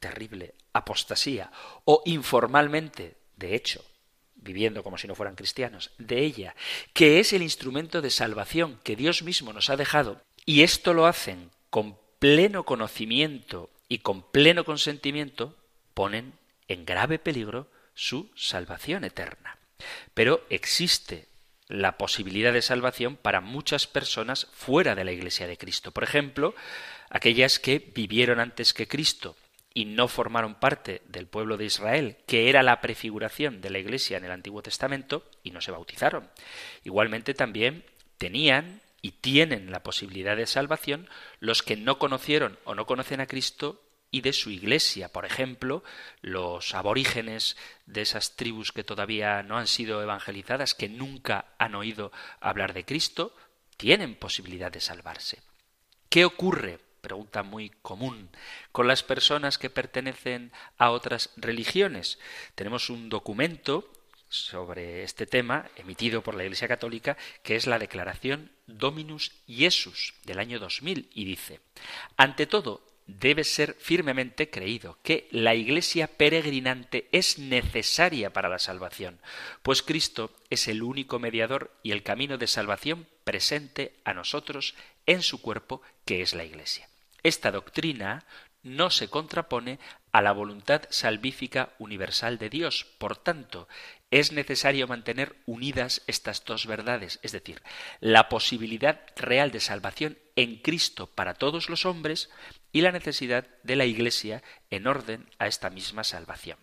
terrible apostasía o informalmente, de hecho, viviendo como si no fueran cristianos, de ella, que es el instrumento de salvación que Dios mismo nos ha dejado, y esto lo hacen con pleno conocimiento y con pleno consentimiento, ponen en grave peligro su salvación eterna. Pero existe la posibilidad de salvación para muchas personas fuera de la Iglesia de Cristo. Por ejemplo, aquellas que vivieron antes que Cristo y no formaron parte del pueblo de Israel, que era la prefiguración de la Iglesia en el Antiguo Testamento, y no se bautizaron. Igualmente también tenían y tienen la posibilidad de salvación los que no conocieron o no conocen a Cristo y de su iglesia. Por ejemplo, los aborígenes de esas tribus que todavía no han sido evangelizadas, que nunca han oído hablar de Cristo, tienen posibilidad de salvarse. ¿Qué ocurre? Pregunta muy común. Con las personas que pertenecen a otras religiones. Tenemos un documento sobre este tema, emitido por la Iglesia Católica, que es la Declaración Dominus Iesus del año 2000, y dice, ante todo, debe ser firmemente creído que la Iglesia peregrinante es necesaria para la salvación, pues Cristo es el único mediador y el camino de salvación presente a nosotros en su cuerpo, que es la Iglesia. Esta doctrina no se contrapone a la voluntad salvífica universal de Dios. Por tanto, es necesario mantener unidas estas dos verdades, es decir, la posibilidad real de salvación en Cristo para todos los hombres y la necesidad de la Iglesia en orden a esta misma salvación.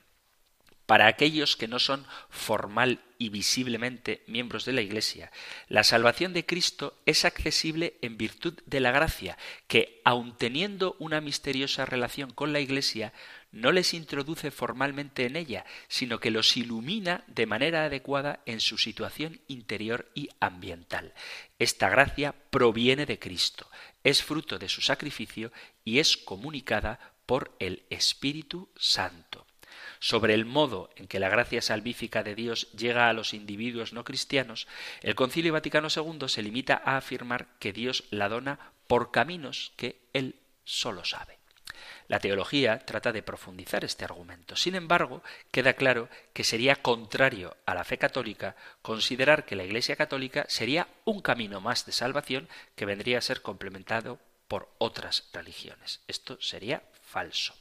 Para aquellos que no son formal y visiblemente miembros de la Iglesia, la salvación de Cristo es accesible en virtud de la gracia, que, aun teniendo una misteriosa relación con la Iglesia, no les introduce formalmente en ella, sino que los ilumina de manera adecuada en su situación interior y ambiental. Esta gracia proviene de Cristo, es fruto de su sacrificio y es comunicada por el Espíritu Santo. Sobre el modo en que la gracia salvífica de Dios llega a los individuos no cristianos, el Concilio Vaticano II se limita a afirmar que Dios la dona por caminos que Él solo sabe. La teología trata de profundizar este argumento. Sin embargo, queda claro que sería contrario a la fe católica considerar que la Iglesia católica sería un camino más de salvación que vendría a ser complementado por otras religiones. Esto sería falso.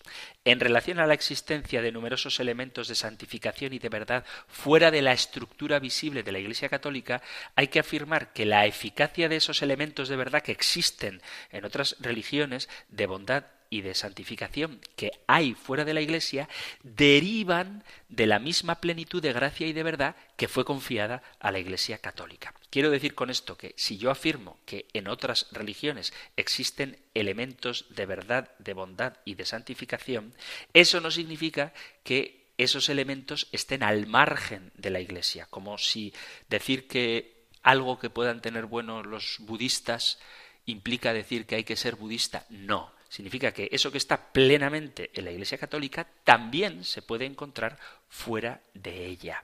En relación a la existencia de numerosos elementos de santificación y de verdad fuera de la estructura visible de la Iglesia Católica, hay que afirmar que la eficacia de esos elementos de verdad que existen en otras religiones, de bondad y de santificación que hay fuera de la Iglesia derivan de la misma plenitud de gracia y de verdad que fue confiada a la Iglesia católica. Quiero decir con esto que si yo afirmo que en otras religiones existen elementos de verdad, de bondad y de santificación, eso no significa que esos elementos estén al margen de la Iglesia, como si decir que algo que puedan tener bueno los budistas implica decir que hay que ser budista. No, significa que eso que está plenamente en la Iglesia Católica también se puede encontrar fuera de ella,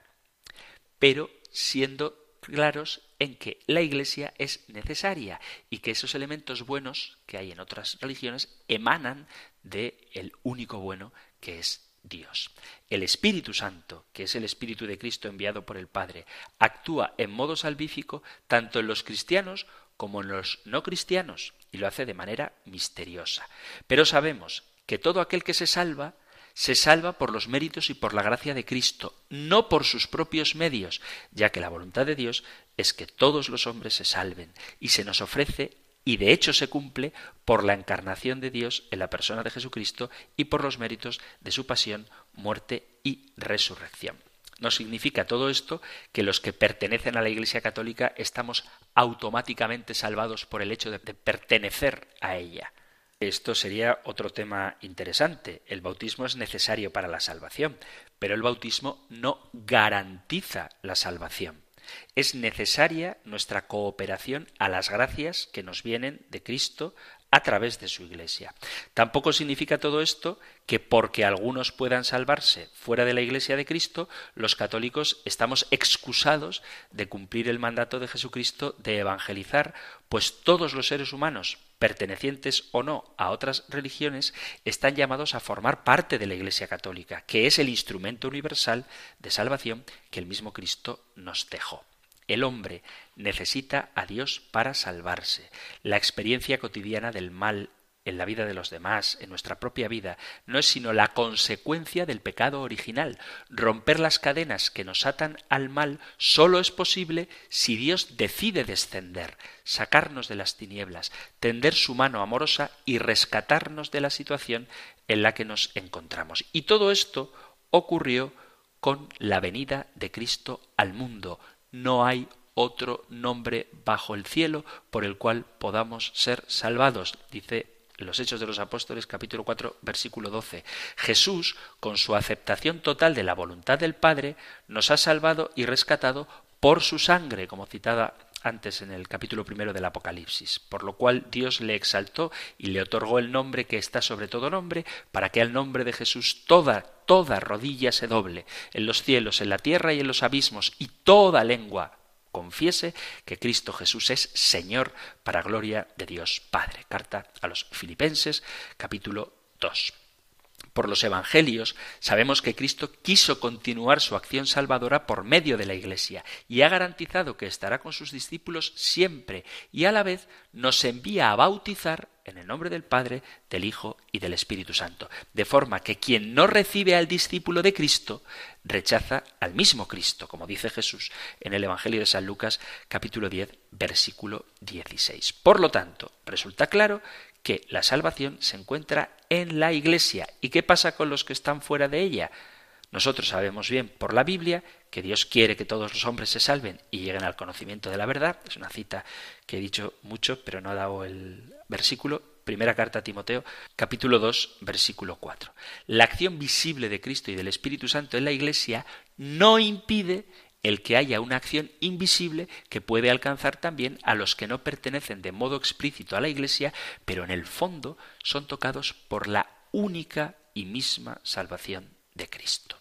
pero siendo claros en que la Iglesia es necesaria y que esos elementos buenos que hay en otras religiones emanan de el único bueno que es Dios. El Espíritu Santo, que es el Espíritu de Cristo enviado por el Padre, actúa en modo salvífico tanto en los cristianos como en los no cristianos, y lo hace de manera misteriosa. Pero sabemos que todo aquel que se salva, se salva por los méritos y por la gracia de Cristo, no por sus propios medios, ya que la voluntad de Dios es que todos los hombres se salven, y se nos ofrece, y de hecho se cumple, por la encarnación de Dios en la persona de Jesucristo y por los méritos de su pasión, muerte y resurrección. No significa todo esto que los que pertenecen a la Iglesia Católica estamos automáticamente salvados por el hecho de, pertenecer a ella. Esto sería otro tema interesante. El bautismo es necesario para la salvación, pero el bautismo no garantiza la salvación. Es necesaria nuestra cooperación a las gracias que nos vienen de Cristo a través de su Iglesia. Tampoco significa todo esto que porque algunos puedan salvarse fuera de la Iglesia de Cristo, los católicos estamos excusados de cumplir el mandato de Jesucristo de evangelizar, pues todos los seres humanos, pertenecientes o no a otras religiones, están llamados a formar parte de la Iglesia católica, que es el instrumento universal de salvación que el mismo Cristo nos dejó. El hombre necesita a Dios para salvarse. La experiencia cotidiana del mal en la vida de los demás, en nuestra propia vida, no es sino la consecuencia del pecado original. Romper las cadenas que nos atan al mal solo es posible si Dios decide descender, sacarnos de las tinieblas, tender su mano amorosa y rescatarnos de la situación en la que nos encontramos. Y todo esto ocurrió con la venida de Cristo al mundo, no hay otro nombre bajo el cielo por el cual podamos ser salvados, dice los Hechos de los Apóstoles capítulo 4 versículo 12. Jesús, con su aceptación total de la voluntad del Padre, nos ha salvado y rescatado por su sangre, como citada antes en el capítulo primero del Apocalipsis, por lo cual Dios le exaltó y le otorgó el nombre que está sobre todo nombre, para que al nombre de Jesús toda, toda rodilla se doble, en los cielos, en la tierra y en los abismos, y toda lengua confiese que Cristo Jesús es Señor para gloria de Dios Padre. Carta a los Filipenses, capítulo 2 por los Evangelios, sabemos que Cristo quiso continuar su acción salvadora por medio de la Iglesia y ha garantizado que estará con sus discípulos siempre y a la vez nos envía a bautizar en el nombre del Padre, del Hijo y del Espíritu Santo, de forma que quien no recibe al discípulo de Cristo rechaza al mismo Cristo, como dice Jesús en el Evangelio de San Lucas capítulo 10 versículo 16. Por lo tanto, resulta claro que la salvación se encuentra en la Iglesia. ¿Y qué pasa con los que están fuera de ella? Nosotros sabemos bien por la Biblia que Dios quiere que todos los hombres se salven y lleguen al conocimiento de la verdad. Es una cita que he dicho mucho, pero no ha dado el versículo. Primera carta a Timoteo, capítulo 2, versículo 4. La acción visible de Cristo y del Espíritu Santo en la Iglesia no impide el que haya una acción invisible que puede alcanzar también a los que no pertenecen de modo explícito a la Iglesia, pero en el fondo son tocados por la única y misma salvación de Cristo.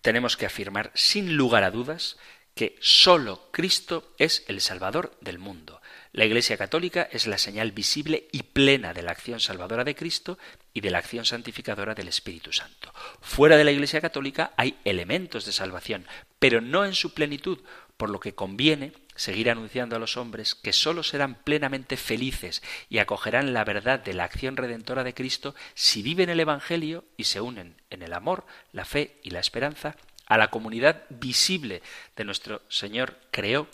Tenemos que afirmar sin lugar a dudas que sólo Cristo es el Salvador del mundo. La Iglesia Católica es la señal visible y plena de la acción salvadora de Cristo y de la acción santificadora del Espíritu Santo. Fuera de la Iglesia Católica hay elementos de salvación, pero no en su plenitud, por lo que conviene seguir anunciando a los hombres que sólo serán plenamente felices y acogerán la verdad de la acción redentora de Cristo si viven el Evangelio y se unen en el amor, la fe y la esperanza a la comunidad visible de nuestro Señor creó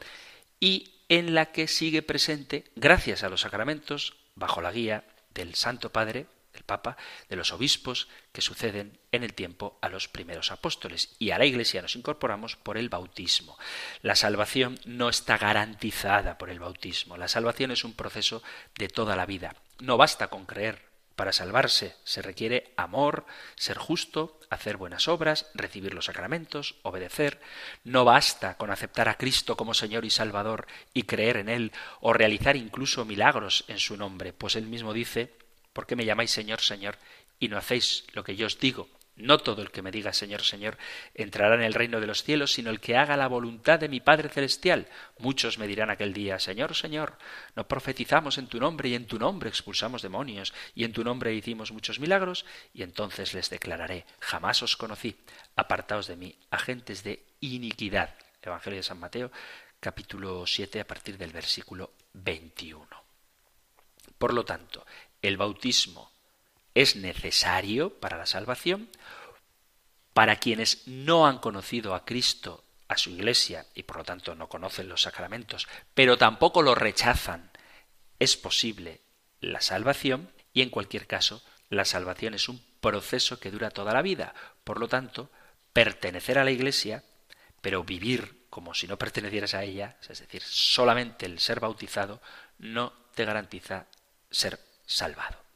y en la que sigue presente, gracias a los sacramentos, bajo la guía del Santo Padre, del Papa, de los obispos que suceden en el tiempo a los primeros apóstoles. Y a la Iglesia nos incorporamos por el bautismo. La salvación no está garantizada por el bautismo. La salvación es un proceso de toda la vida. No basta con creer para salvarse se requiere amor, ser justo, hacer buenas obras, recibir los sacramentos, obedecer. No basta con aceptar a Cristo como Señor y Salvador y creer en Él o realizar incluso milagros en su nombre, pues Él mismo dice, ¿por qué me llamáis Señor, Señor y no hacéis lo que yo os digo? No todo el que me diga Señor, Señor entrará en el reino de los cielos, sino el que haga la voluntad de mi Padre Celestial. Muchos me dirán aquel día, Señor, Señor, no profetizamos en tu nombre y en tu nombre expulsamos demonios y en tu nombre hicimos muchos milagros, y entonces les declararé, jamás os conocí, apartaos de mí, agentes de iniquidad. Evangelio de San Mateo, capítulo 7, a partir del versículo 21. Por lo tanto, el bautismo es necesario para la salvación. Para quienes no han conocido a Cristo, a su iglesia, y por lo tanto no conocen los sacramentos, pero tampoco lo rechazan, es posible la salvación y en cualquier caso la salvación es un proceso que dura toda la vida. Por lo tanto, pertenecer a la iglesia, pero vivir como si no pertenecieras a ella, es decir, solamente el ser bautizado, no te garantiza ser salvado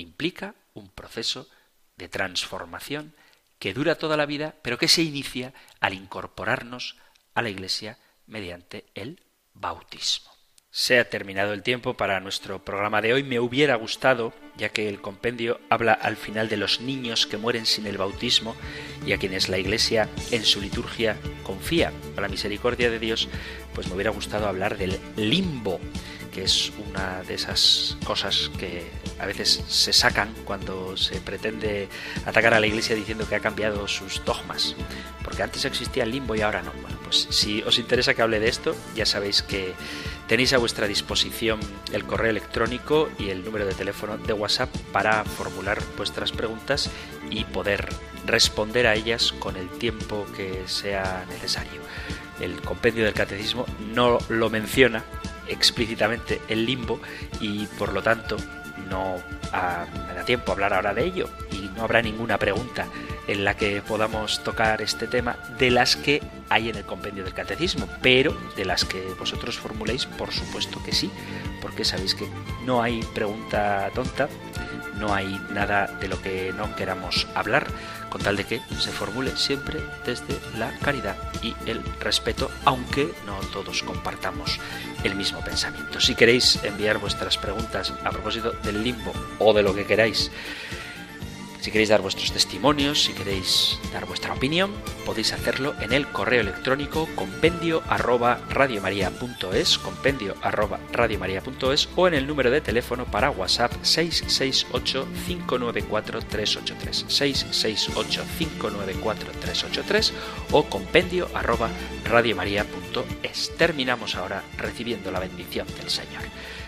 implica un proceso de transformación que dura toda la vida, pero que se inicia al incorporarnos a la Iglesia mediante el bautismo. Se ha terminado el tiempo para nuestro programa de hoy. Me hubiera gustado, ya que el compendio habla al final de los niños que mueren sin el bautismo y a quienes la Iglesia en su liturgia confía a la misericordia de Dios, pues me hubiera gustado hablar del limbo, que es una de esas cosas que a veces se sacan cuando se pretende atacar a la Iglesia diciendo que ha cambiado sus dogmas. Porque antes existía el limbo y ahora no. Bueno, pues si os interesa que hable de esto, ya sabéis que Tenéis a vuestra disposición el correo electrónico y el número de teléfono de WhatsApp para formular vuestras preguntas y poder responder a ellas con el tiempo que sea necesario. El compendio del catecismo no lo menciona explícitamente el limbo y por lo tanto no me da tiempo a hablar ahora de ello y no habrá ninguna pregunta en la que podamos tocar este tema de las que hay en el compendio del catecismo, pero de las que vosotros formuléis, por supuesto que sí, porque sabéis que no hay pregunta tonta, no hay nada de lo que no queramos hablar, con tal de que se formule siempre desde la caridad y el respeto, aunque no todos compartamos el mismo pensamiento. Si queréis enviar vuestras preguntas a propósito del limbo o de lo que queráis, si queréis dar vuestros testimonios, si queréis dar vuestra opinión, podéis hacerlo en el correo electrónico compendio arroba radiomaria.es, compendio arroba radiomaria.es o en el número de teléfono para WhatsApp 668 594 383 668 594 383 o compendio arroba radiomaria.es. Terminamos ahora recibiendo la bendición del Señor.